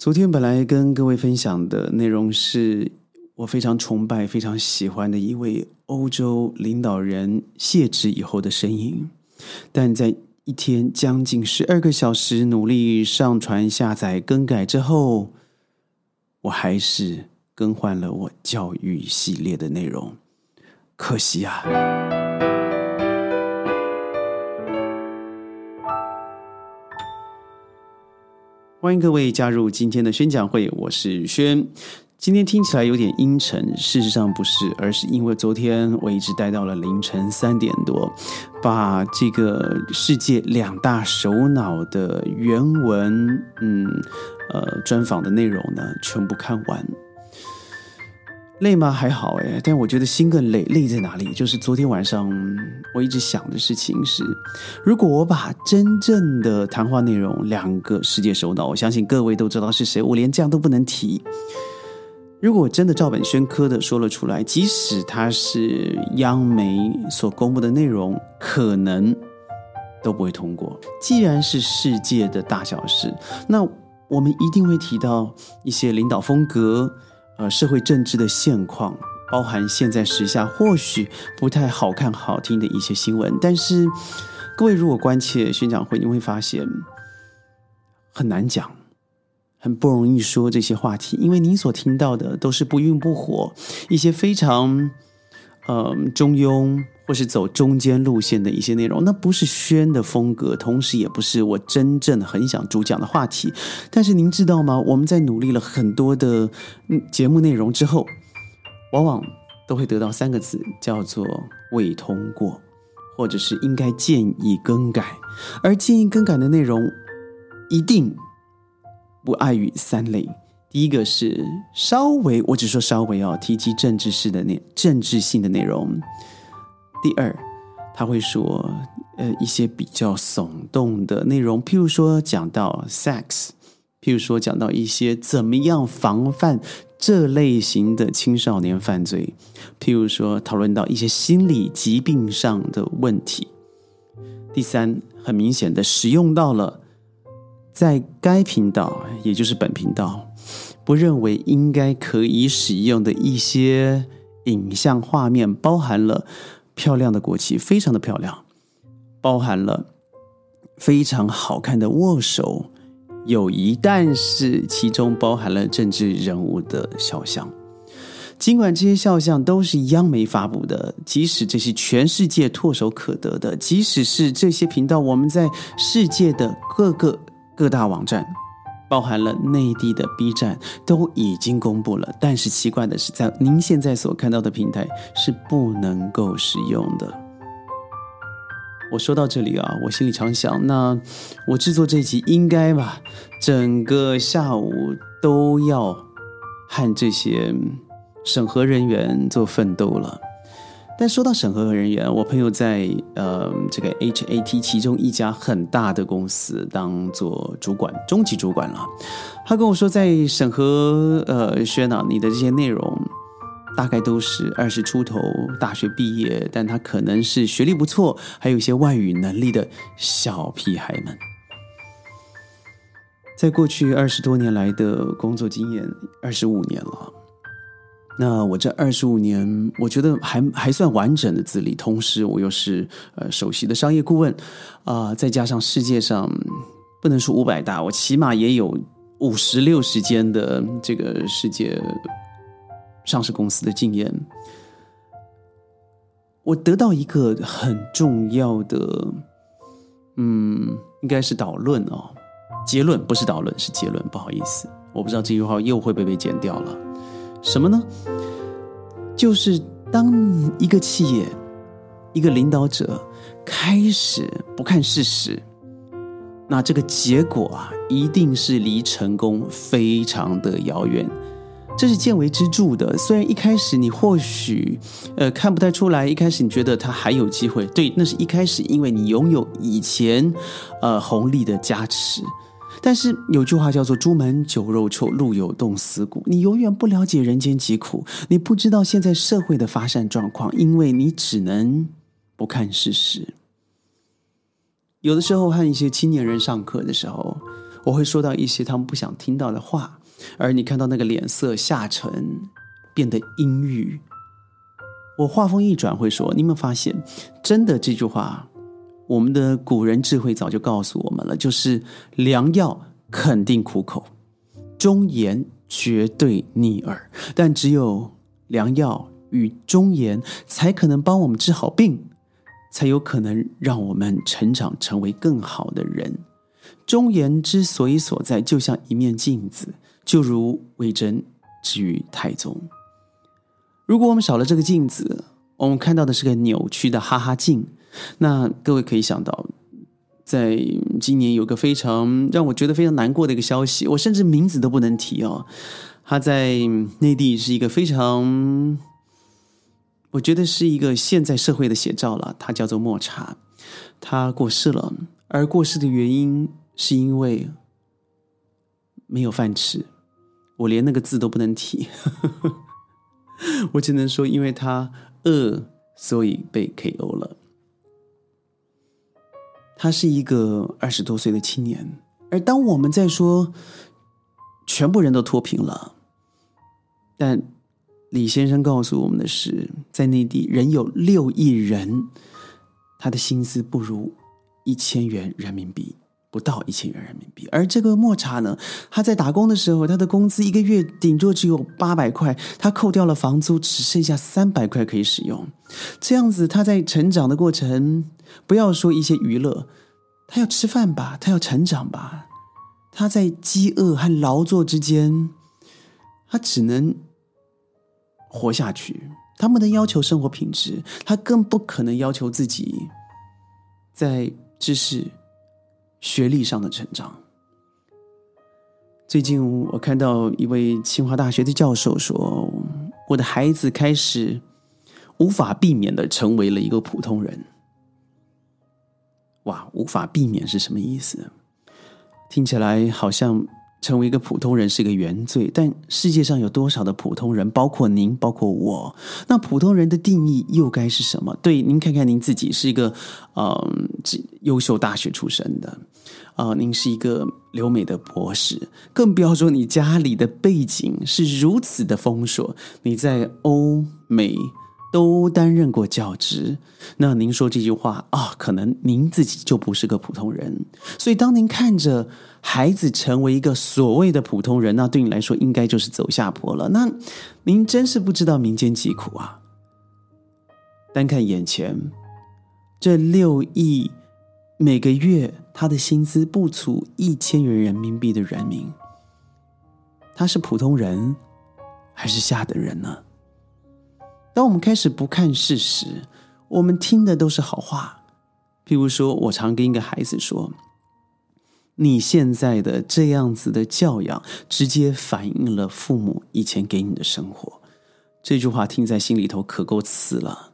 昨天本来跟各位分享的内容是我非常崇拜、非常喜欢的一位欧洲领导人卸职以后的身影，但在一天将近十二个小时努力上传、下载、更改之后，我还是更换了我教育系列的内容，可惜啊。欢迎各位加入今天的宣讲会，我是轩。今天听起来有点阴沉，事实上不是，而是因为昨天我一直待到了凌晨三点多，把这个世界两大首脑的原文，嗯，呃，专访的内容呢，全部看完。累吗？还好哎，但我觉得心更累。累在哪里？就是昨天晚上我一直想的事情是：如果我把真正的谈话内容，两个世界首脑，我相信各位都知道是谁，我连这样都不能提。如果真的照本宣科的说了出来，即使它是央媒所公布的内容，可能都不会通过。既然是世界的大小事，那我们一定会提到一些领导风格。呃，社会政治的现况，包含现在时下或许不太好看、好听的一些新闻，但是各位如果关切宣讲会，你会发现很难讲，很不容易说这些话题，因为你所听到的都是不孕不火，一些非常呃中庸。或是走中间路线的一些内容，那不是宣的风格，同时也不是我真正很想主讲的话题。但是您知道吗？我们在努力了很多的节目内容之后，往往都会得到三个字，叫做未通过，或者是应该建议更改。而建议更改的内容，一定不碍于三类：第一个是稍微，我只说稍微哦，提及政治式的内政治性的内容。第二，他会说，呃，一些比较耸动的内容，譬如说讲到 sex，譬如说讲到一些怎么样防范这类型的青少年犯罪，譬如说讨论到一些心理疾病上的问题。第三，很明显的使用到了在该频道，也就是本频道，不认为应该可以使用的一些影像画面，包含了。漂亮的国旗，非常的漂亮，包含了非常好看的握手、友谊，但是其中包含了政治人物的肖像。尽管这些肖像都是央媒发布的，即使这是全世界唾手可得的，即使是这些频道我们在世界的各个各大网站。包含了内地的 B 站都已经公布了，但是奇怪的是，在您现在所看到的平台是不能够使用的。我说到这里啊，我心里常想，那我制作这集应该吧，整个下午都要和这些审核人员做奋斗了。但说到审核人员，我朋友在呃这个 HAT 其中一家很大的公司当做主管，中级主管了。他跟我说，在审核呃轩呐，你的这些内容大概都是二十出头，大学毕业，但他可能是学历不错，还有一些外语能力的小屁孩们。在过去二十多年来的工作经验，二十五年了。那我这二十五年，我觉得还还算完整的资历，同时我又是呃首席的商业顾问，啊，再加上世界上不能说五百大，我起码也有五十六十间的这个世界上市公司的经验，我得到一个很重要的，嗯，应该是导论哦，结论不是导论是结论，不好意思，我不知道这句话又会不会被剪掉了。什么呢？就是当一个企业、一个领导者开始不看事实，那这个结果啊，一定是离成功非常的遥远。这是见微知著的。虽然一开始你或许呃看不太出来，一开始你觉得他还有机会，对，那是一开始因为你拥有以前呃红利的加持。但是有句话叫做“朱门酒肉臭，路有冻死骨”。你永远不了解人间疾苦，你不知道现在社会的发展状况，因为你只能不看事实。有的时候和一些青年人上课的时候，我会说到一些他们不想听到的话，而你看到那个脸色下沉，变得阴郁。我话锋一转会说：“你有没有发现，真的这句话，我们的古人智慧早就告诉我们了，就是良药肯定苦口，忠言绝对逆耳。但只有良药与忠言，才可能帮我们治好病，才有可能让我们成长成为更好的人。忠言之所以所在，就像一面镜子，就如魏征之于太宗。”如果我们少了这个镜子，我们看到的是个扭曲的哈哈镜。那各位可以想到，在今年有个非常让我觉得非常难过的一个消息，我甚至名字都不能提哦。他在内地是一个非常，我觉得是一个现在社会的写照了。他叫做莫茶，他过世了，而过世的原因是因为没有饭吃。我连那个字都不能提。我只能说，因为他饿，所以被 KO 了。他是一个二十多岁的青年，而当我们在说全部人都脱贫了，但李先生告诉我们的是，在内地仍有六亿人，他的薪资不如一千元人民币。不到一千元人民币，而这个莫茶呢，他在打工的时候，他的工资一个月顶多只有八百块，他扣掉了房租，只剩下三百块可以使用。这样子，他在成长的过程，不要说一些娱乐，他要吃饭吧，他要成长吧，他在饥饿和劳作之间，他只能活下去。他不能要求生活品质，他更不可能要求自己在知识。学历上的成长。最近我看到一位清华大学的教授说：“我的孩子开始无法避免的成为了一个普通人。”哇，无法避免是什么意思？听起来好像。成为一个普通人是一个原罪，但世界上有多少的普通人？包括您，包括我。那普通人的定义又该是什么？对，您看看您自己是一个，嗯，优秀大学出身的，啊，您是一个留美的博士，更不要说你家里的背景是如此的丰硕，你在欧美。都担任过教职，那您说这句话啊，可能您自己就不是个普通人。所以，当您看着孩子成为一个所谓的普通人，那对你来说应该就是走下坡了。那您真是不知道民间疾苦啊！单看眼前这六亿每个月他的薪资不足一千元人民币的人民，他是普通人还是下等人呢？当我们开始不看事实，我们听的都是好话。譬如说，我常跟一个孩子说：“你现在的这样子的教养，直接反映了父母以前给你的生活。”这句话听在心里头可够刺了，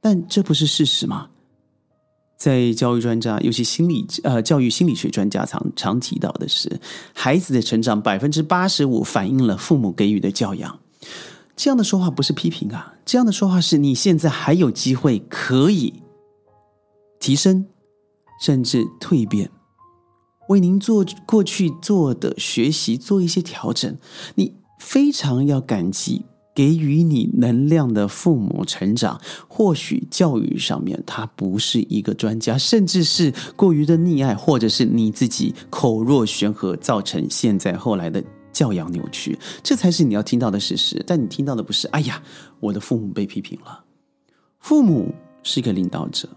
但这不是事实吗？在教育专家，尤其心理呃教育心理学专家常常提到的是，孩子的成长百分之八十五反映了父母给予的教养。这样的说话不是批评啊，这样的说话是你现在还有机会可以提升，甚至蜕变，为您做过去做的学习做一些调整。你非常要感激给予你能量的父母成长。或许教育上面他不是一个专家，甚至是过于的溺爱，或者是你自己口若悬河，造成现在后来的。教养扭曲，这才是你要听到的事实。但你听到的不是“哎呀，我的父母被批评了”。父母是一个领导者，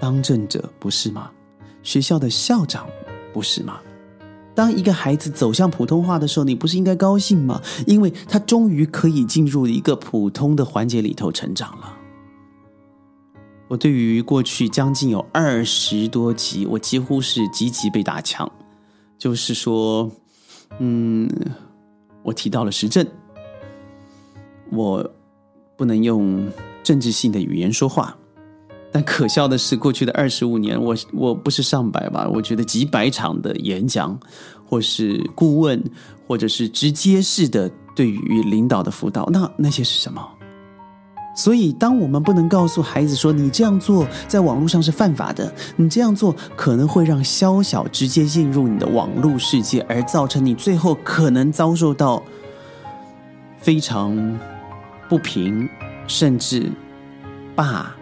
当政者不是吗？学校的校长不是吗？当一个孩子走向普通话的时候，你不是应该高兴吗？因为他终于可以进入一个普通的环节里头成长了。我对于过去将近有二十多集，我几乎是集集被打枪，就是说。嗯，我提到了时政，我不能用政治性的语言说话。但可笑的是，过去的二十五年，我我不是上百吧？我觉得几百场的演讲，或是顾问，或者是直接式的对于领导的辅导，那那些是什么？所以，当我们不能告诉孩子说你这样做在网络上是犯法的，你这样做可能会让宵小直接进入你的网络世界，而造成你最后可能遭受到非常不平，甚至霸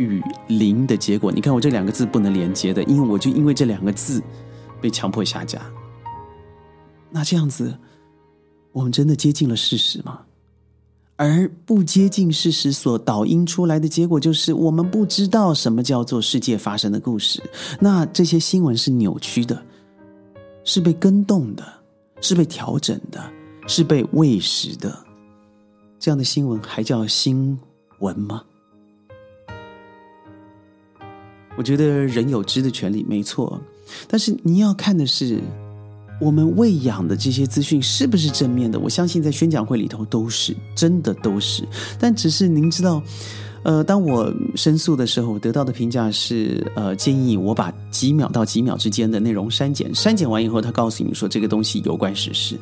与凌的结果。你看，我这两个字不能连接的，因为我就因为这两个字被强迫下架。那这样子，我们真的接近了事实吗？而不接近事实所导因出来的结果，就是我们不知道什么叫做世界发生的故事。那这些新闻是扭曲的，是被跟动的，是被调整的，是被喂食的。这样的新闻还叫新闻吗？我觉得人有知的权利，没错。但是你要看的是。我们喂养的这些资讯是不是正面的？我相信在宣讲会里头都是真的，都是。但只是您知道，呃，当我申诉的时候，得到的评价是，呃，建议我把几秒到几秒之间的内容删减，删减完以后，他告诉你说这个东西有关实事。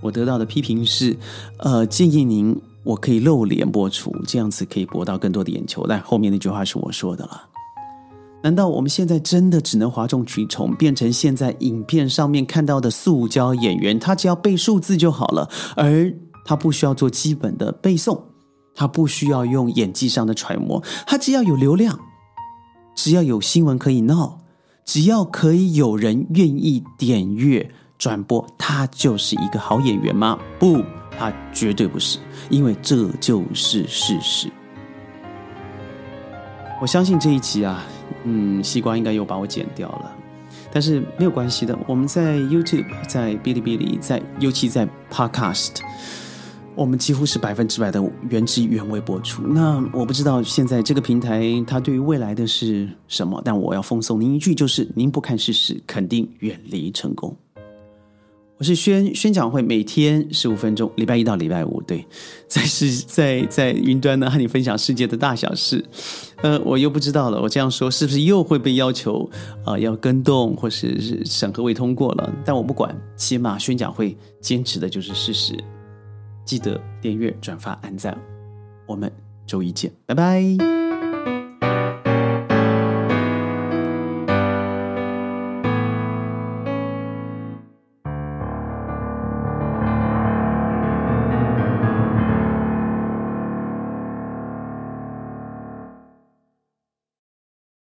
我得到的批评是，呃，建议您我可以露脸播出，这样子可以博到更多的眼球。但后面那句话是我说的了。难道我们现在真的只能哗众取宠，变成现在影片上面看到的塑胶演员？他只要背数字就好了，而他不需要做基本的背诵，他不需要用演技上的揣摩，他只要有流量，只要有新闻可以闹，只要可以有人愿意点阅转播，他就是一个好演员吗？不，他绝对不是，因为这就是事实。我相信这一集啊。嗯，西瓜应该又把我剪掉了，但是没有关系的。我们在 YouTube、在哔哩哔哩、在尤其在 Podcast，我们几乎是百分之百的原汁原味播出。那我不知道现在这个平台它对于未来的是什么，但我要奉送您一句，就是您不看事实，肯定远离成功。我是宣宣讲会，每天十五分钟，礼拜一到礼拜五，对，在世在在云端呢和你分享世界的大小事。呃，我又不知道了，我这样说是不是又会被要求啊要跟动或是审核未通过了？但我不管，起码宣讲会坚持的就是事实。记得订阅、转发、按赞，我们周一见，拜拜。